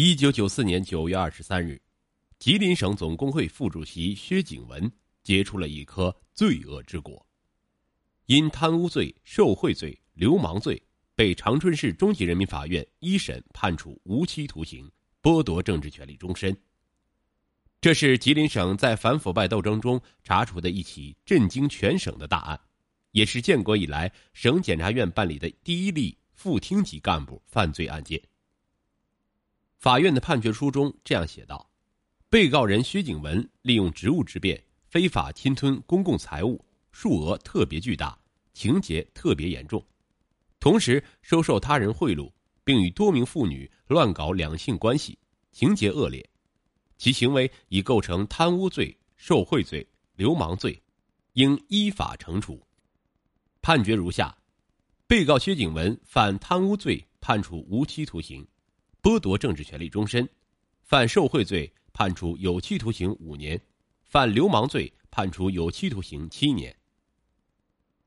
一九九四年九月二十三日，吉林省总工会副主席薛景文结出了一颗罪恶之果，因贪污罪、受贿罪、流氓罪，被长春市中级人民法院一审判处无期徒刑，剥夺政治权利终身。这是吉林省在反腐败斗争中查处的一起震惊全省的大案，也是建国以来省检察院办理的第一例副厅级干部犯罪案件。法院的判决书中这样写道：“被告人薛景文利用职务之便，非法侵吞公共财物，数额特别巨大，情节特别严重。同时收受他人贿赂，并与多名妇女乱搞两性关系，情节恶劣。其行为已构成贪污罪、受贿罪、流氓罪，应依法惩处。”判决如下：被告薛景文犯贪污罪，判处无期徒刑。剥夺政治权利终身，犯受贿罪判处有期徒刑五年，犯流氓罪判处有期徒刑七年。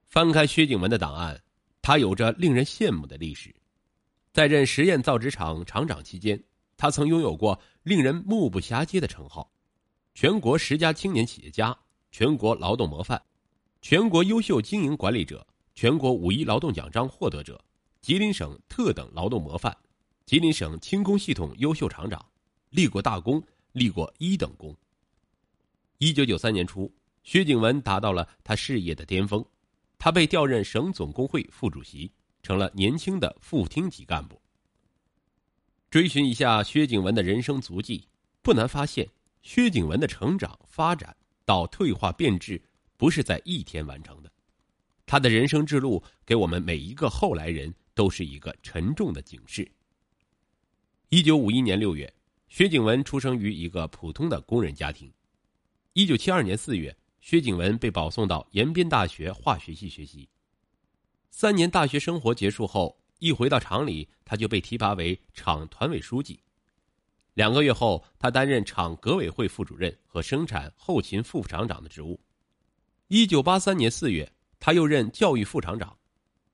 翻开薛景文的档案，他有着令人羡慕的历史。在任实验造纸厂厂长期间，他曾拥有过令人目不暇接的称号：全国十佳青年企业家、全国劳动模范、全国优秀经营管理者、全国五一劳动奖章获得者、吉林省特等劳动模范。吉林省轻工系统优秀厂长，立过大功，立过一等功。一九九三年初，薛景文达到了他事业的巅峰，他被调任省总工会副主席，成了年轻的副厅级干部。追寻一下薛景文的人生足迹，不难发现，薛景文的成长发展到退化变质，不是在一天完成的。他的人生之路，给我们每一个后来人都是一个沉重的警示。一九五一年六月，薛景文出生于一个普通的工人家庭。一九七二年四月，薛景文被保送到延边大学化学系学习。三年大学生活结束后，一回到厂里，他就被提拔为厂团委书记。两个月后，他担任厂革委会副主任和生产后勤副厂长的职务。一九八三年四月，他又任教育副厂长。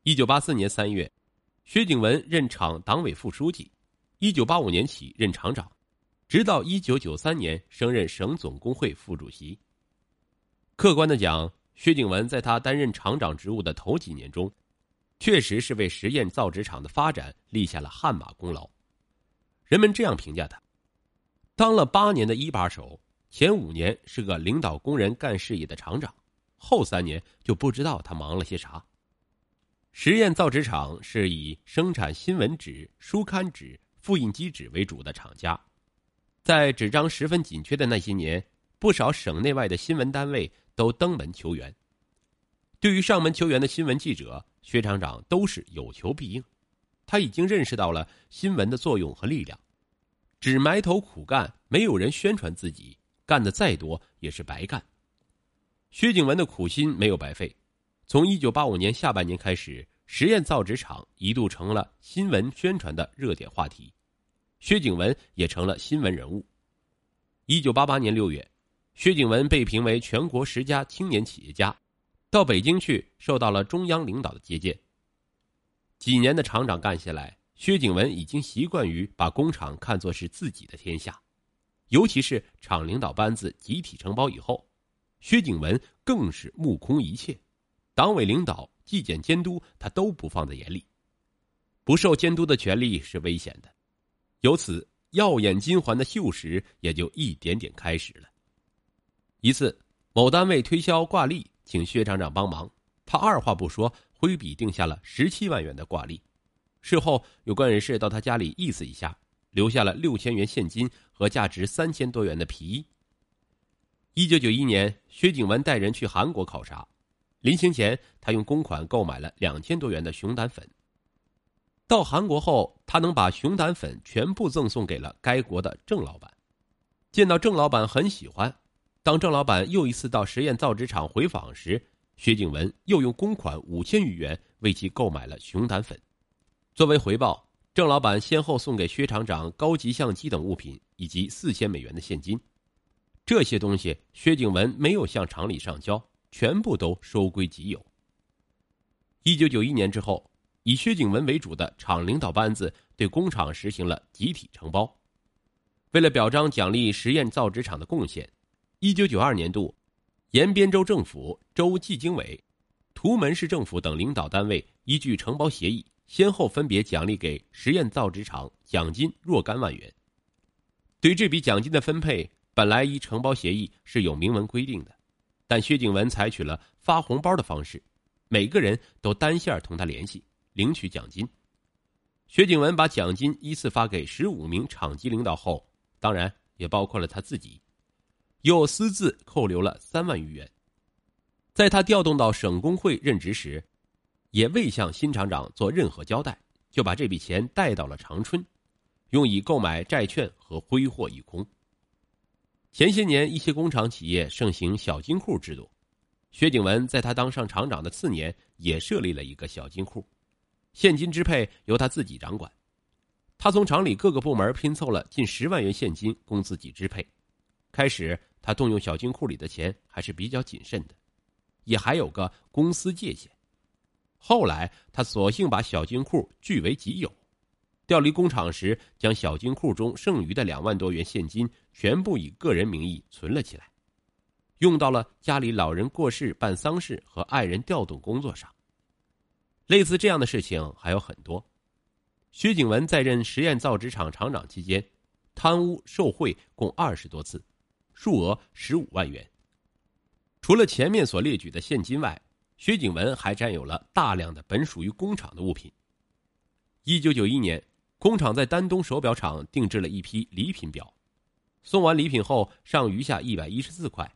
一九八四年三月，薛景文任厂党委副书记。一九八五年起任厂长，直到一九九三年升任省总工会副主席。客观的讲，薛景文在他担任厂长职务的头几年中，确实是为实验造纸厂的发展立下了汗马功劳。人们这样评价他：当了八年的一把手，前五年是个领导工人干事业的厂长，后三年就不知道他忙了些啥。实验造纸厂是以生产新闻纸、书刊纸。复印机纸为主的厂家，在纸张十分紧缺的那些年，不少省内外的新闻单位都登门求援。对于上门求援的新闻记者，薛厂长都是有求必应。他已经认识到了新闻的作用和力量，只埋头苦干，没有人宣传自己，干的再多也是白干。薛景文的苦心没有白费，从一九八五年下半年开始，实验造纸厂一度成了新闻宣传的热点话题。薛景文也成了新闻人物。一九八八年六月，薛景文被评为全国十佳青年企业家，到北京去受到了中央领导的接见。几年的厂长干下来，薛景文已经习惯于把工厂看作是自己的天下，尤其是厂领导班子集体承包以后，薛景文更是目空一切，党委领导、纪检监督他都不放在眼里，不受监督的权利是危险的。由此，耀眼金环的锈蚀也就一点点开始了。一次，某单位推销挂历，请薛厂长帮忙，他二话不说，挥笔定下了十七万元的挂历。事后，有关人士到他家里意思一下，留下了六千元现金和价值三千多元的皮衣。一九九一年，薛景文带人去韩国考察，临行前，他用公款购买了两千多元的熊胆粉。到韩国后，他能把熊胆粉全部赠送给了该国的郑老板。见到郑老板很喜欢，当郑老板又一次到实验造纸厂回访时，薛景文又用公款五千余元为其购买了熊胆粉。作为回报，郑老板先后送给薛厂长高级相机等物品以及四千美元的现金。这些东西，薛景文没有向厂里上交，全部都收归己有。一九九一年之后。以薛景文为主的厂领导班子对工厂实行了集体承包，为了表彰奖励实验造纸厂的贡献，一九九二年度，延边州政府、州纪经委、图门市政府等领导单位依据承包协议，先后分别奖励给实验造纸厂奖金若干万元。对这笔奖金的分配，本来依承包协议是有明文规定的，但薛景文采取了发红包的方式，每个人都单线同他联系领取奖金。薛景文把奖金依次发给十五名厂级领导后，当然也包括了他自己。又私自扣留了三万余元，在他调动到省工会任职时，也未向新厂长做任何交代，就把这笔钱带到了长春，用以购买债券和挥霍一空。前些年，一些工厂企业盛行小金库制度，薛景文在他当上厂长的次年也设立了一个小金库，现金支配由他自己掌管。他从厂里各个部门拼凑了近十万元现金供自己支配。开始，他动用小金库里的钱还是比较谨慎的，也还有个公司界限。后来，他索性把小金库据为己有，调离工厂时，将小金库中剩余的两万多元现金全部以个人名义存了起来，用到了家里老人过世办丧事和爱人调动工作上。类似这样的事情还有很多。薛景文在任实验造纸厂厂长期间，贪污受贿共二十多次。数额十五万元。除了前面所列举的现金外，薛景文还占有了大量的本属于工厂的物品。一九九一年，工厂在丹东手表厂定制了一批礼品表，送完礼品后上余下一百一十四块，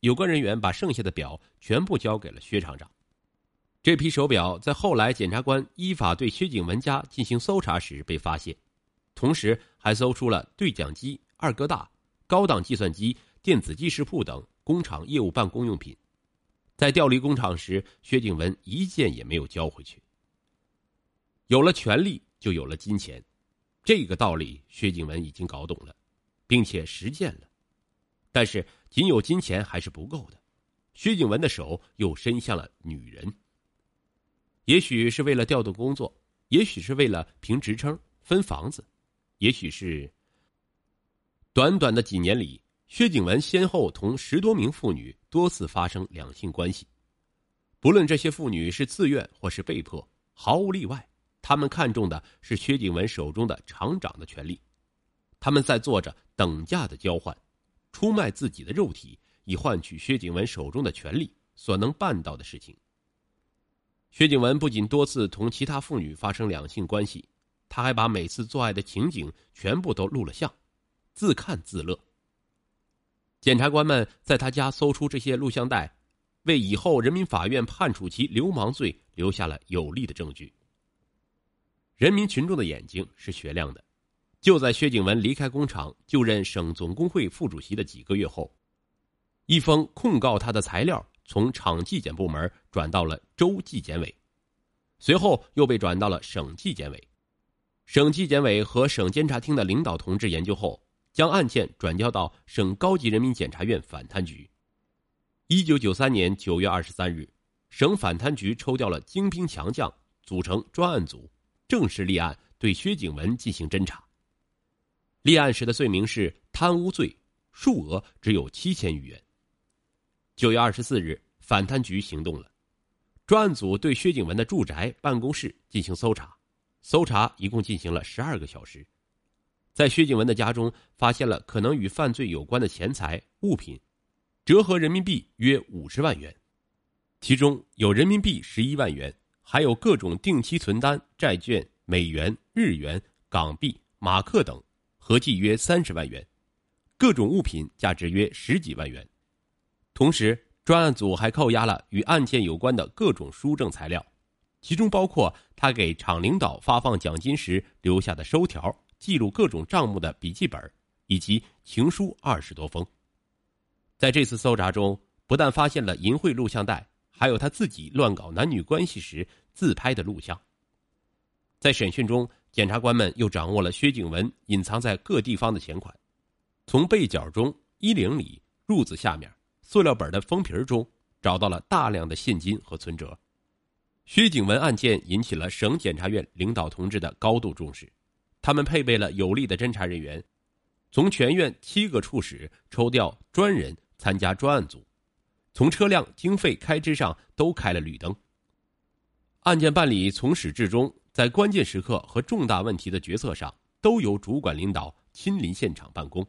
有关人员把剩下的表全部交给了薛厂长。这批手表在后来检察官依法对薛景文家进行搜查时被发现，同时还搜出了对讲机、二哥大。高档计算机、电子计时铺等工厂业务办公用品，在调离工厂时，薛景文一件也没有交回去。有了权力，就有了金钱，这个道理薛景文已经搞懂了，并且实践了。但是，仅有金钱还是不够的，薛景文的手又伸向了女人。也许是为了调动工作，也许是为了评职称、分房子，也许是。短短的几年里，薛景文先后同十多名妇女多次发生两性关系。不论这些妇女是自愿或是被迫，毫无例外，他们看重的是薛景文手中的厂长的权利。他们在做着等价的交换，出卖自己的肉体，以换取薛景文手中的权利所能办到的事情。薛景文不仅多次同其他妇女发生两性关系，他还把每次做爱的情景全部都录了像。自看自乐。检察官们在他家搜出这些录像带，为以后人民法院判处其流氓罪留下了有力的证据。人民群众的眼睛是雪亮的。就在薛景文离开工厂就任省总工会副主席的几个月后，一封控告他的材料从厂纪检部门转到了州纪检委，随后又被转到了省纪检委。省纪检委和省监察厅的领导同志研究后。将案件转交到省高级人民检察院反贪局。一九九三年九月二十三日，省反贪局抽调了精兵强将，组成专案组，正式立案对薛景文进行侦查。立案时的罪名是贪污罪，数额只有七千余元。九月二十四日，反贪局行动了，专案组对薛景文的住宅、办公室进行搜查，搜查一共进行了十二个小时。在薛景文的家中，发现了可能与犯罪有关的钱财物品，折合人民币约五十万元，其中有人民币十一万元，还有各种定期存单、债券、美元、日元、港币、马克等，合计约三十万元，各种物品价值约十几万元。同时，专案组还扣押了与案件有关的各种书证材料，其中包括他给厂领导发放奖金时留下的收条。记录各种账目的笔记本，以及情书二十多封。在这次搜查中，不但发现了淫秽录像带，还有他自己乱搞男女关系时自拍的录像。在审讯中，检察官们又掌握了薛景文隐藏在各地方的钱款，从被角中、衣领里、褥子下面、塑料本的封皮中找到了大量的现金和存折。薛景文案件引起了省检察院领导同志的高度重视。他们配备了有力的侦查人员，从全院七个处室抽调专人参加专案组，从车辆经费开支上都开了绿灯。案件办理从始至终，在关键时刻和重大问题的决策上，都由主管领导亲临现场办公。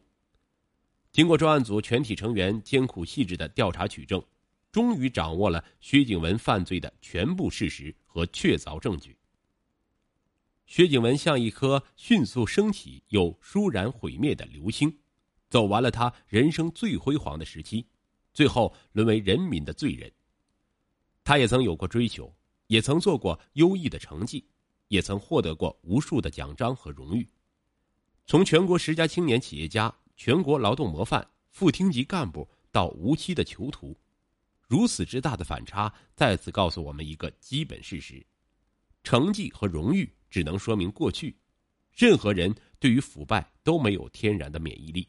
经过专案组全体成员艰苦细致的调查取证，终于掌握了薛景文犯罪的全部事实和确凿证据。薛景文像一颗迅速升起又倏然毁灭的流星，走完了他人生最辉煌的时期，最后沦为人民的罪人。他也曾有过追求。也曾做过优异的成绩，也曾获得过无数的奖章和荣誉。从全国十佳青年企业家、全国劳动模范、副厅级干部到无期的囚徒，如此之大的反差，再次告诉我们一个基本事实：成绩和荣誉只能说明过去，任何人对于腐败都没有天然的免疫力。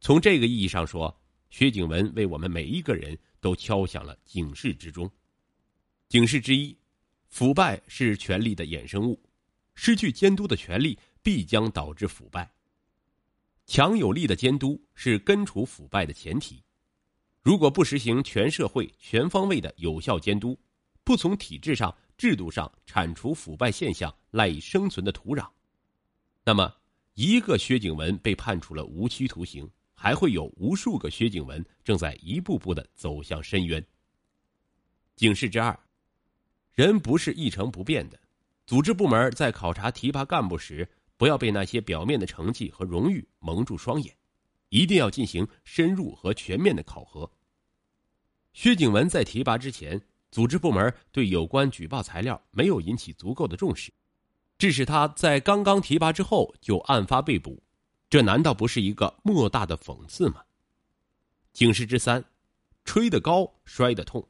从这个意义上说，薛景文为我们每一个人都敲响了警示之钟。警示之一：腐败是权力的衍生物，失去监督的权利必将导致腐败。强有力的监督是根除腐败的前提。如果不实行全社会全方位的有效监督，不从体制上、制度上铲除腐败现象赖以生存的土壤，那么一个薛景文被判处了无期徒刑，还会有无数个薛景文正在一步步的走向深渊。警示之二。人不是一成不变的，组织部门在考察提拔干部时，不要被那些表面的成绩和荣誉蒙住双眼，一定要进行深入和全面的考核。薛景文在提拔之前，组织部门对有关举报材料没有引起足够的重视，致使他在刚刚提拔之后就案发被捕，这难道不是一个莫大的讽刺吗？警示之三：吹得高，摔得痛。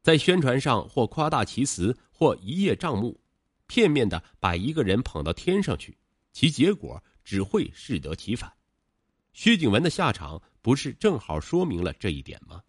在宣传上或夸大其词，或一叶障目，片面的把一个人捧到天上去，其结果只会适得其反。薛景文的下场不是正好说明了这一点吗？